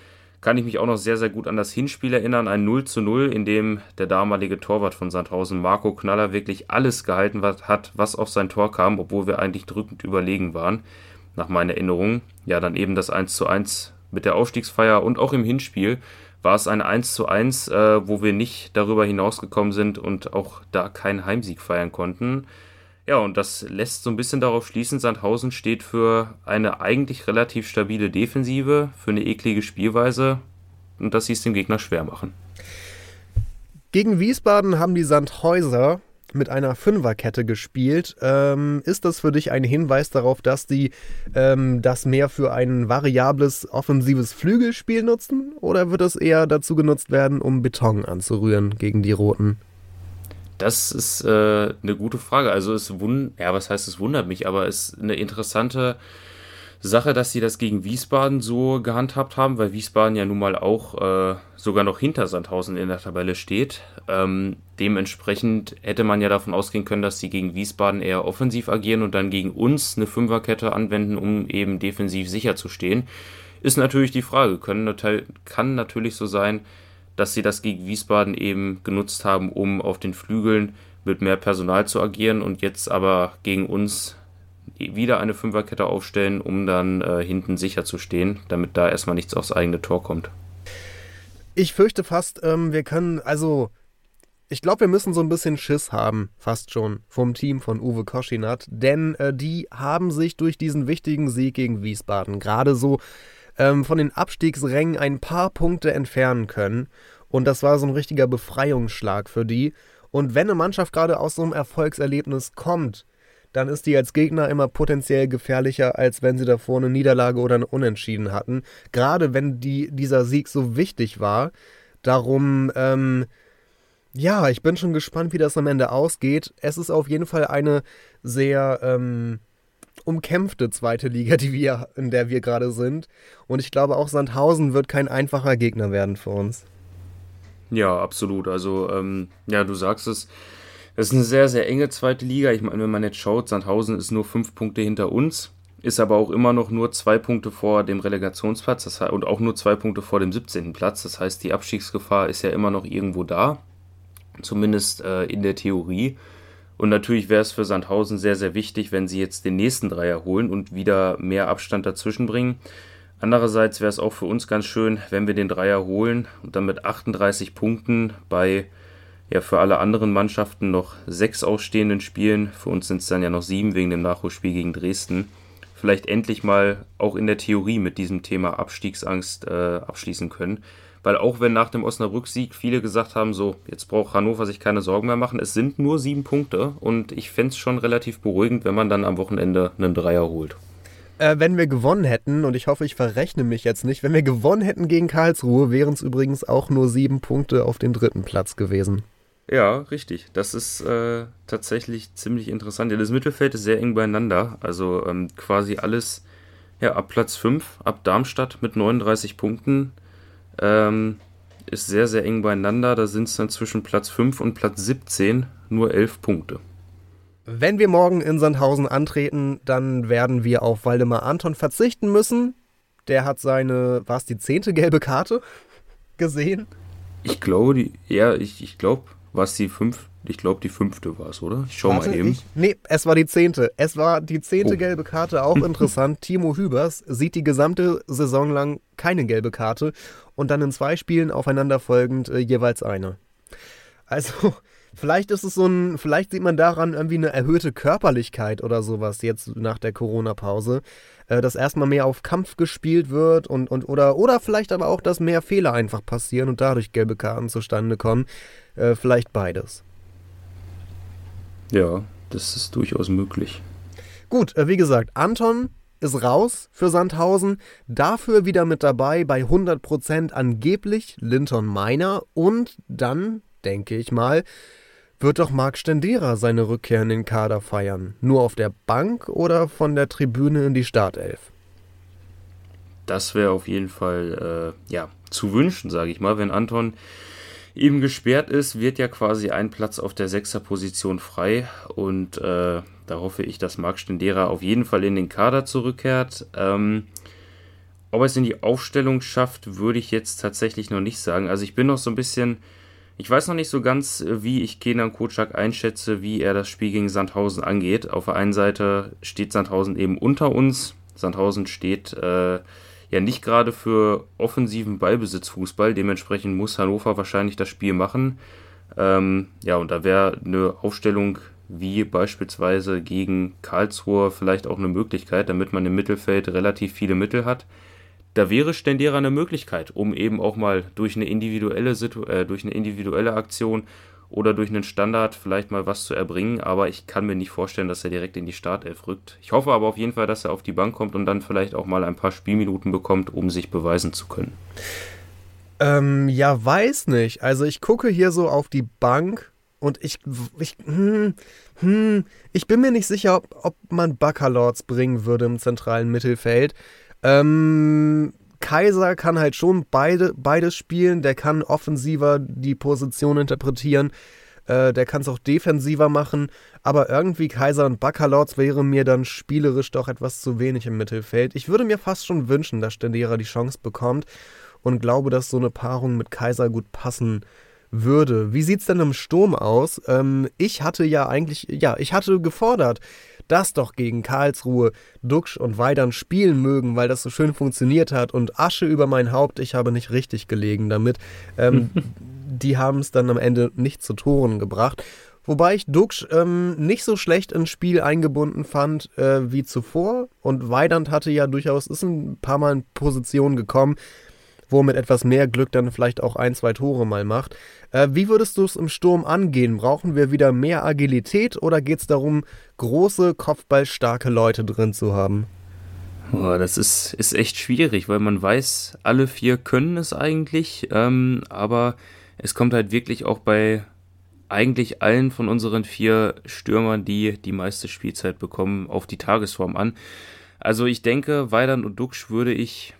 Kann ich mich auch noch sehr, sehr gut an das Hinspiel erinnern, ein 0 zu 0, in dem der damalige Torwart von Sandhausen, Marco Knaller, wirklich alles gehalten hat, was auf sein Tor kam, obwohl wir eigentlich drückend überlegen waren, nach meiner Erinnerung. Ja, dann eben das 1 zu 1 mit der Aufstiegsfeier und auch im Hinspiel war es ein 1 zu 1, äh, wo wir nicht darüber hinausgekommen sind und auch da keinen Heimsieg feiern konnten. Ja, und das lässt so ein bisschen darauf schließen, Sandhausen steht für eine eigentlich relativ stabile Defensive, für eine eklige Spielweise und das sie es dem Gegner schwer machen. Gegen Wiesbaden haben die Sandhäuser mit einer Fünferkette gespielt. Ähm, ist das für dich ein Hinweis darauf, dass die ähm, das mehr für ein variables offensives Flügelspiel nutzen? Oder wird es eher dazu genutzt werden, um Beton anzurühren gegen die Roten? Das ist äh, eine gute Frage. Also es ja, was heißt es wundert mich, aber es ist eine interessante Sache, dass sie das gegen Wiesbaden so gehandhabt haben, weil Wiesbaden ja nun mal auch äh, sogar noch hinter Sandhausen in der Tabelle steht. Ähm, dementsprechend hätte man ja davon ausgehen können, dass sie gegen Wiesbaden eher offensiv agieren und dann gegen uns eine Fünferkette anwenden, um eben defensiv sicher zu stehen. Ist natürlich die Frage, können, kann natürlich so sein, dass sie das gegen Wiesbaden eben genutzt haben, um auf den Flügeln mit mehr Personal zu agieren und jetzt aber gegen uns wieder eine Fünferkette aufstellen, um dann äh, hinten sicher zu stehen, damit da erstmal nichts aufs eigene Tor kommt. Ich fürchte fast, ähm, wir können, also ich glaube, wir müssen so ein bisschen Schiss haben, fast schon, vom Team von Uwe Koschinat, denn äh, die haben sich durch diesen wichtigen Sieg gegen Wiesbaden gerade so ähm, von den Abstiegsrängen ein paar Punkte entfernen können. Und das war so ein richtiger Befreiungsschlag für die. Und wenn eine Mannschaft gerade aus so einem Erfolgserlebnis kommt, dann ist die als Gegner immer potenziell gefährlicher, als wenn sie davor eine Niederlage oder eine Unentschieden hatten. Gerade wenn die, dieser Sieg so wichtig war. Darum, ähm, ja, ich bin schon gespannt, wie das am Ende ausgeht. Es ist auf jeden Fall eine sehr ähm, umkämpfte zweite Liga, die wir, in der wir gerade sind. Und ich glaube, auch Sandhausen wird kein einfacher Gegner werden für uns. Ja, absolut. Also, ähm, ja, du sagst es das ist eine sehr, sehr enge zweite Liga. Ich meine, wenn man jetzt schaut, Sandhausen ist nur fünf Punkte hinter uns, ist aber auch immer noch nur zwei Punkte vor dem Relegationsplatz das und auch nur zwei Punkte vor dem 17. Platz. Das heißt, die Abstiegsgefahr ist ja immer noch irgendwo da. Zumindest äh, in der Theorie. Und natürlich wäre es für Sandhausen sehr, sehr wichtig, wenn sie jetzt den nächsten Dreier holen und wieder mehr Abstand dazwischen bringen. Andererseits wäre es auch für uns ganz schön, wenn wir den Dreier holen und dann mit 38 Punkten bei ja für alle anderen Mannschaften noch sechs ausstehenden Spielen, für uns sind es dann ja noch sieben wegen dem Nachholspiel gegen Dresden, vielleicht endlich mal auch in der Theorie mit diesem Thema Abstiegsangst äh, abschließen können. Weil auch wenn nach dem Osnabrück-Sieg viele gesagt haben, so, jetzt braucht Hannover sich keine Sorgen mehr machen, es sind nur sieben Punkte und ich fände es schon relativ beruhigend, wenn man dann am Wochenende einen Dreier holt. Äh, wenn wir gewonnen hätten, und ich hoffe, ich verrechne mich jetzt nicht, wenn wir gewonnen hätten gegen Karlsruhe, wären es übrigens auch nur sieben Punkte auf dem dritten Platz gewesen. Ja, richtig. Das ist äh, tatsächlich ziemlich interessant. Ja, das Mittelfeld ist sehr eng beieinander. Also ähm, quasi alles ja, ab Platz 5, ab Darmstadt mit 39 Punkten. Ähm, ist sehr, sehr eng beieinander. Da sind es dann zwischen Platz 5 und Platz 17 nur 11 Punkte. Wenn wir morgen in Sandhausen antreten, dann werden wir auf Waldemar Anton verzichten müssen. Der hat seine, war es die zehnte gelbe Karte gesehen? Ich glaube, die, ja, ich, ich glaube, war es die fünf, ich glaube, die fünfte war es, oder? Ich schau Warte, mal eben. Ich, nee, es war die zehnte. Es war die zehnte oh. gelbe Karte, auch interessant. Timo Hübers sieht die gesamte Saison lang keine gelbe Karte und dann in zwei Spielen aufeinanderfolgend äh, jeweils eine. Also, vielleicht ist es so ein, vielleicht sieht man daran irgendwie eine erhöhte Körperlichkeit oder sowas jetzt nach der Corona-Pause. Äh, dass erstmal mehr auf Kampf gespielt wird und, und oder, oder vielleicht aber auch, dass mehr Fehler einfach passieren und dadurch gelbe Karten zustande kommen. Äh, vielleicht beides. Ja, das ist durchaus möglich. Gut, äh, wie gesagt, Anton ist raus für Sandhausen. Dafür wieder mit dabei bei 100% angeblich Linton Meiner. Und dann, denke ich mal, wird doch Marc Stendera seine Rückkehr in den Kader feiern. Nur auf der Bank oder von der Tribüne in die Startelf? Das wäre auf jeden Fall äh, ja, zu wünschen, sage ich mal, wenn Anton eben gesperrt ist, wird ja quasi ein Platz auf der Sechserposition frei und äh, da hoffe ich, dass Marc Stendera auf jeden Fall in den Kader zurückkehrt. Ähm, ob er es in die Aufstellung schafft, würde ich jetzt tatsächlich noch nicht sagen. Also ich bin noch so ein bisschen, ich weiß noch nicht so ganz, wie ich Kenan Kocak einschätze, wie er das Spiel gegen Sandhausen angeht. Auf der einen Seite steht Sandhausen eben unter uns. Sandhausen steht äh, ja nicht gerade für offensiven Ballbesitzfußball. Dementsprechend muss Hannover wahrscheinlich das Spiel machen. Ähm, ja, und da wäre eine Aufstellung wie beispielsweise gegen Karlsruhe vielleicht auch eine Möglichkeit, damit man im Mittelfeld relativ viele Mittel hat. Da wäre Stendera eine Möglichkeit, um eben auch mal durch eine individuelle, Situ äh, durch eine individuelle Aktion oder durch einen Standard vielleicht mal was zu erbringen, aber ich kann mir nicht vorstellen, dass er direkt in die Startelf rückt. Ich hoffe aber auf jeden Fall, dass er auf die Bank kommt und dann vielleicht auch mal ein paar Spielminuten bekommt, um sich beweisen zu können. Ähm, ja, weiß nicht. Also ich gucke hier so auf die Bank und ich, ich, hm, hm, ich bin mir nicht sicher, ob, ob man Baccalords bringen würde im zentralen Mittelfeld. Ähm, Kaiser kann halt schon beide, beides spielen. Der kann offensiver die Position interpretieren. Äh, der kann es auch defensiver machen. Aber irgendwie Kaiser und Baccalords wäre mir dann spielerisch doch etwas zu wenig im Mittelfeld. Ich würde mir fast schon wünschen, dass Stendera die Chance bekommt und glaube, dass so eine Paarung mit Kaiser gut passen würde. Wie sieht's denn im Sturm aus? Ähm, ich hatte ja eigentlich, ja, ich hatte gefordert, das doch gegen Karlsruhe, Duxch und Weidern spielen mögen, weil das so schön funktioniert hat und Asche über mein Haupt, ich habe nicht richtig gelegen damit. Ähm, die haben es dann am Ende nicht zu Toren gebracht. Wobei ich Duxch ähm, nicht so schlecht ins Spiel eingebunden fand äh, wie zuvor. Und Weidand hatte ja durchaus, ist ein paar Mal in Position gekommen, wo er mit etwas mehr Glück dann vielleicht auch ein, zwei Tore mal macht. Äh, wie würdest du es im Sturm angehen? Brauchen wir wieder mehr Agilität oder geht es darum, große, kopfballstarke Leute drin zu haben? Oh, das ist, ist echt schwierig, weil man weiß, alle vier können es eigentlich, ähm, aber es kommt halt wirklich auch bei eigentlich allen von unseren vier Stürmern, die die meiste Spielzeit bekommen, auf die Tagesform an. Also ich denke, Weidern und Duxch würde ich,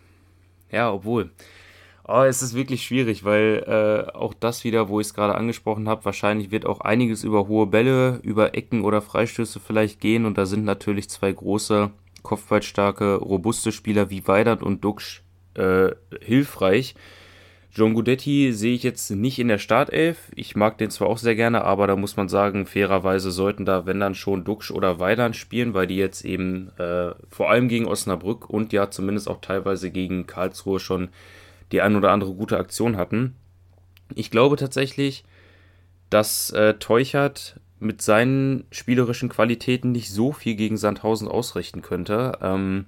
ja, obwohl, Oh, es ist wirklich schwierig, weil äh, auch das wieder, wo ich es gerade angesprochen habe, wahrscheinlich wird auch einiges über hohe Bälle, über Ecken oder Freistöße vielleicht gehen und da sind natürlich zwei große, kopfballstarke, robuste Spieler wie Weidert und Duxch äh, hilfreich. John Gudetti sehe ich jetzt nicht in der Startelf. Ich mag den zwar auch sehr gerne, aber da muss man sagen, fairerweise sollten da, wenn dann schon Duxch oder Weiland spielen, weil die jetzt eben äh, vor allem gegen Osnabrück und ja zumindest auch teilweise gegen Karlsruhe schon die ein oder andere gute Aktion hatten. Ich glaube tatsächlich, dass äh, Teuchert mit seinen spielerischen Qualitäten nicht so viel gegen Sandhausen ausrichten könnte. Ähm,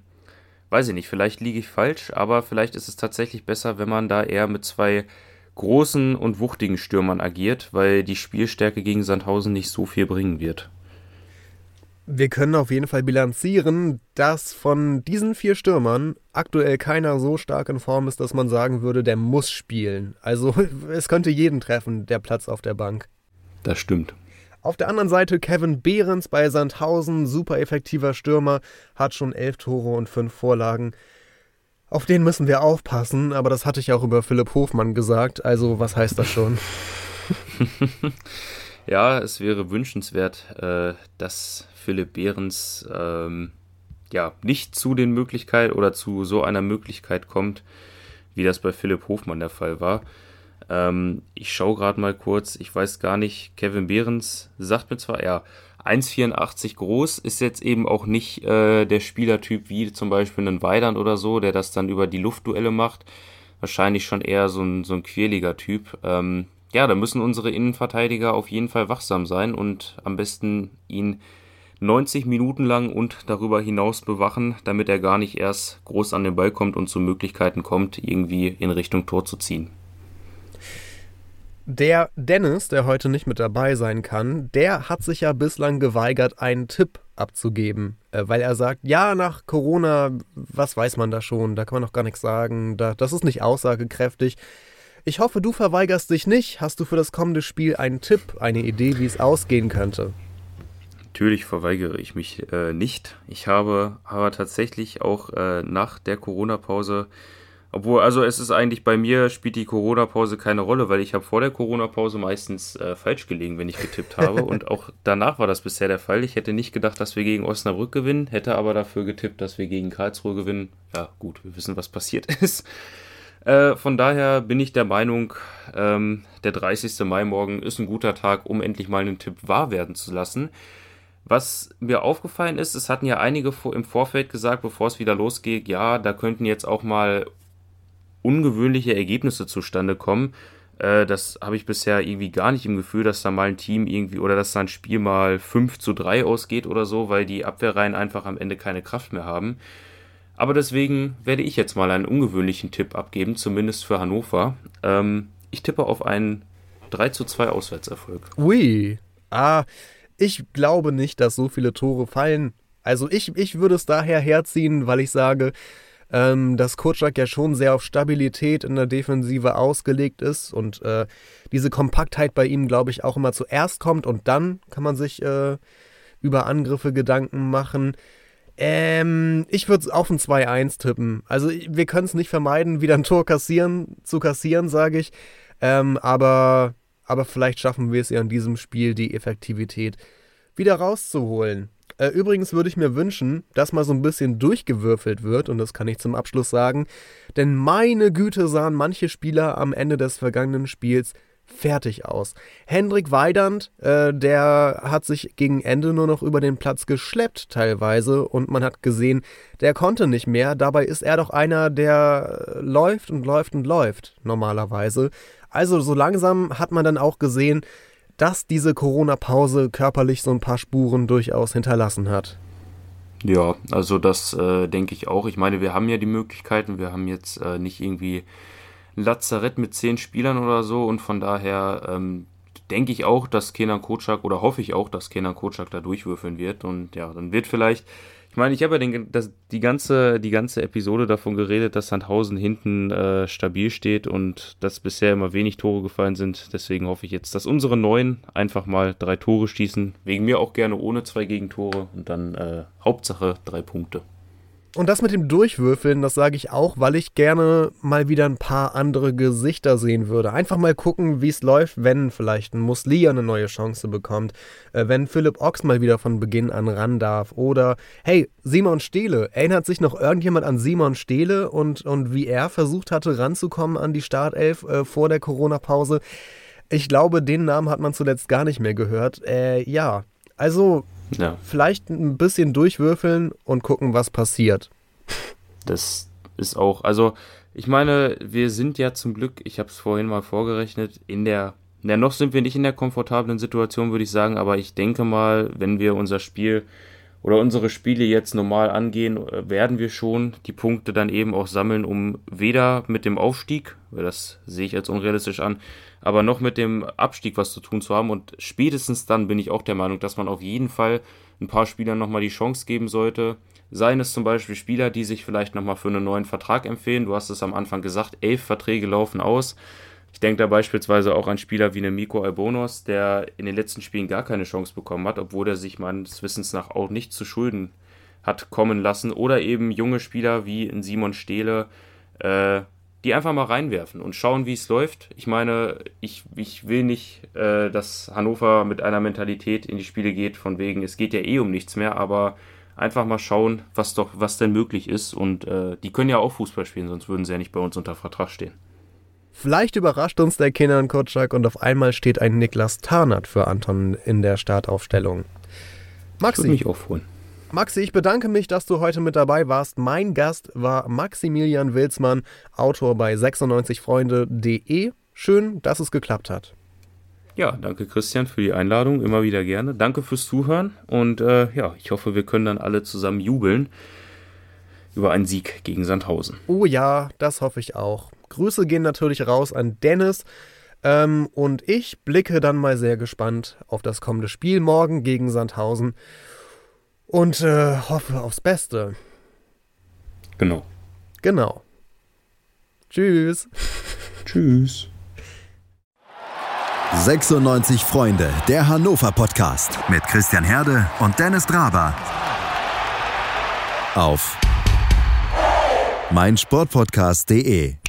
weiß ich nicht, vielleicht liege ich falsch, aber vielleicht ist es tatsächlich besser, wenn man da eher mit zwei großen und wuchtigen Stürmern agiert, weil die Spielstärke gegen Sandhausen nicht so viel bringen wird. Wir können auf jeden Fall bilanzieren, dass von diesen vier Stürmern aktuell keiner so stark in Form ist, dass man sagen würde, der muss spielen. Also es könnte jeden treffen, der Platz auf der Bank. Das stimmt. Auf der anderen Seite Kevin Behrens bei Sandhausen, super effektiver Stürmer, hat schon elf Tore und fünf Vorlagen. Auf den müssen wir aufpassen, aber das hatte ich auch über Philipp Hofmann gesagt, also was heißt das schon? ja, es wäre wünschenswert, äh, dass Philipp Behrens ähm, ja, nicht zu den Möglichkeiten oder zu so einer Möglichkeit kommt, wie das bei Philipp Hofmann der Fall war. Ähm, ich schaue gerade mal kurz, ich weiß gar nicht, Kevin Behrens sagt mir zwar, ja, 1,84 groß, ist jetzt eben auch nicht äh, der Spielertyp wie zum Beispiel ein Weidand oder so, der das dann über die Luftduelle macht. Wahrscheinlich schon eher so ein, so ein quirliger Typ. Ähm, ja, da müssen unsere Innenverteidiger auf jeden Fall wachsam sein und am besten ihn 90 Minuten lang und darüber hinaus bewachen, damit er gar nicht erst groß an den Ball kommt und zu Möglichkeiten kommt, irgendwie in Richtung Tor zu ziehen. Der Dennis, der heute nicht mit dabei sein kann, der hat sich ja bislang geweigert, einen Tipp abzugeben, äh, weil er sagt, ja, nach Corona, was weiß man da schon, da kann man noch gar nichts sagen, da, das ist nicht aussagekräftig. Ich hoffe, du verweigerst dich nicht. Hast du für das kommende Spiel einen Tipp, eine Idee, wie es ausgehen könnte? Natürlich verweigere ich mich äh, nicht. Ich habe aber tatsächlich auch äh, nach der Corona-Pause obwohl, also es ist eigentlich bei mir spielt die Corona-Pause keine Rolle, weil ich habe vor der Corona-Pause meistens äh, falsch gelegen, wenn ich getippt habe. und auch danach war das bisher der Fall. Ich hätte nicht gedacht, dass wir gegen Osnabrück gewinnen, hätte aber dafür getippt, dass wir gegen Karlsruhe gewinnen. Ja, gut, wir wissen, was passiert ist. Äh, von daher bin ich der Meinung, ähm, der 30. Mai morgen ist ein guter Tag, um endlich mal einen Tipp wahr werden zu lassen. Was mir aufgefallen ist, es hatten ja einige im Vorfeld gesagt, bevor es wieder losgeht, ja, da könnten jetzt auch mal ungewöhnliche Ergebnisse zustande kommen. Äh, das habe ich bisher irgendwie gar nicht im Gefühl, dass da mal ein Team irgendwie oder dass da ein Spiel mal 5 zu 3 ausgeht oder so, weil die Abwehrreihen einfach am Ende keine Kraft mehr haben. Aber deswegen werde ich jetzt mal einen ungewöhnlichen Tipp abgeben, zumindest für Hannover. Ähm, ich tippe auf einen 3 zu 2 Auswärtserfolg. Ui. Ah, ich glaube nicht, dass so viele Tore fallen. Also ich, ich würde es daher herziehen, weil ich sage, ähm, dass Kurczak ja schon sehr auf Stabilität in der Defensive ausgelegt ist und äh, diese Kompaktheit bei ihm, glaube ich, auch immer zuerst kommt und dann kann man sich äh, über Angriffe Gedanken machen. Ähm, ich würde auf ein 2-1 tippen. Also wir können es nicht vermeiden, wieder ein Tor kassieren, zu kassieren, sage ich. Ähm, aber, aber vielleicht schaffen wir es ja in diesem Spiel, die Effektivität wieder rauszuholen. Äh, übrigens würde ich mir wünschen, dass mal so ein bisschen durchgewürfelt wird, und das kann ich zum Abschluss sagen, denn meine Güte sahen manche Spieler am Ende des vergangenen Spiels fertig aus. Hendrik Weidand, äh, der hat sich gegen Ende nur noch über den Platz geschleppt teilweise und man hat gesehen, der konnte nicht mehr. Dabei ist er doch einer, der läuft und läuft und läuft normalerweise. Also so langsam hat man dann auch gesehen, dass diese Corona-Pause körperlich so ein paar Spuren durchaus hinterlassen hat. Ja, also das äh, denke ich auch. Ich meine, wir haben ja die Möglichkeiten, wir haben jetzt äh, nicht irgendwie Lazarett mit zehn Spielern oder so und von daher ähm, denke ich auch, dass Kenan Kocak oder hoffe ich auch, dass Kenan Kocak da durchwürfeln wird und ja, dann wird vielleicht ich meine, ich habe ja den, das, die, ganze, die ganze Episode davon geredet, dass Sandhausen hinten äh, stabil steht und dass bisher immer wenig Tore gefallen sind. Deswegen hoffe ich jetzt, dass unsere Neuen einfach mal drei Tore schießen. Wegen mir auch gerne ohne zwei Gegentore und dann äh, Hauptsache drei Punkte. Und das mit dem Durchwürfeln, das sage ich auch, weil ich gerne mal wieder ein paar andere Gesichter sehen würde. Einfach mal gucken, wie es läuft, wenn vielleicht ein Muslia eine neue Chance bekommt, äh, wenn Philipp Ochs mal wieder von Beginn an ran darf oder hey, Simon Stehle. Erinnert sich noch irgendjemand an Simon Stehle und, und wie er versucht hatte ranzukommen an die Startelf äh, vor der Corona-Pause? Ich glaube, den Namen hat man zuletzt gar nicht mehr gehört. Äh, ja, also ja. Vielleicht ein bisschen durchwürfeln und gucken, was passiert. Das ist auch, also ich meine, wir sind ja zum Glück, ich habe es vorhin mal vorgerechnet, in der, na noch sind wir nicht in der komfortablen Situation, würde ich sagen, aber ich denke mal, wenn wir unser Spiel oder unsere Spiele jetzt normal angehen, werden wir schon die Punkte dann eben auch sammeln, um weder mit dem Aufstieg, das sehe ich als unrealistisch an, aber noch mit dem Abstieg was zu tun zu haben. Und spätestens dann bin ich auch der Meinung, dass man auf jeden Fall ein paar Spielern nochmal die Chance geben sollte. Seien es zum Beispiel Spieler, die sich vielleicht nochmal für einen neuen Vertrag empfehlen. Du hast es am Anfang gesagt, elf Verträge laufen aus. Ich denke da beispielsweise auch an Spieler wie eine Miko Albonos, der in den letzten Spielen gar keine Chance bekommen hat, obwohl er sich meines Wissens nach auch nicht zu Schulden hat kommen lassen. Oder eben junge Spieler wie ein Simon Stehle, äh, die einfach mal reinwerfen und schauen, wie es läuft. Ich meine, ich, ich will nicht, äh, dass Hannover mit einer Mentalität in die Spiele geht, von wegen, es geht ja eh um nichts mehr, aber einfach mal schauen, was doch, was denn möglich ist. Und äh, die können ja auch Fußball spielen, sonst würden sie ja nicht bei uns unter Vertrag stehen. Vielleicht überrascht uns der Kenan Kotschak und auf einmal steht ein Niklas Tarnert für Anton in der Startaufstellung. Maxi. Ich mich auch freuen. Maxi, ich bedanke mich, dass du heute mit dabei warst. Mein Gast war Maximilian Wilsmann, Autor bei 96freunde.de. Schön, dass es geklappt hat. Ja, danke Christian für die Einladung, immer wieder gerne. Danke fürs Zuhören und äh, ja, ich hoffe, wir können dann alle zusammen jubeln über einen Sieg gegen Sandhausen. Oh ja, das hoffe ich auch. Grüße gehen natürlich raus an Dennis. Ähm, und ich blicke dann mal sehr gespannt auf das kommende Spiel morgen gegen Sandhausen und äh, hoffe aufs Beste. Genau. Genau. Tschüss. Tschüss. 96 Freunde, der Hannover Podcast mit Christian Herde und Dennis Draber. Auf meinsportpodcast.de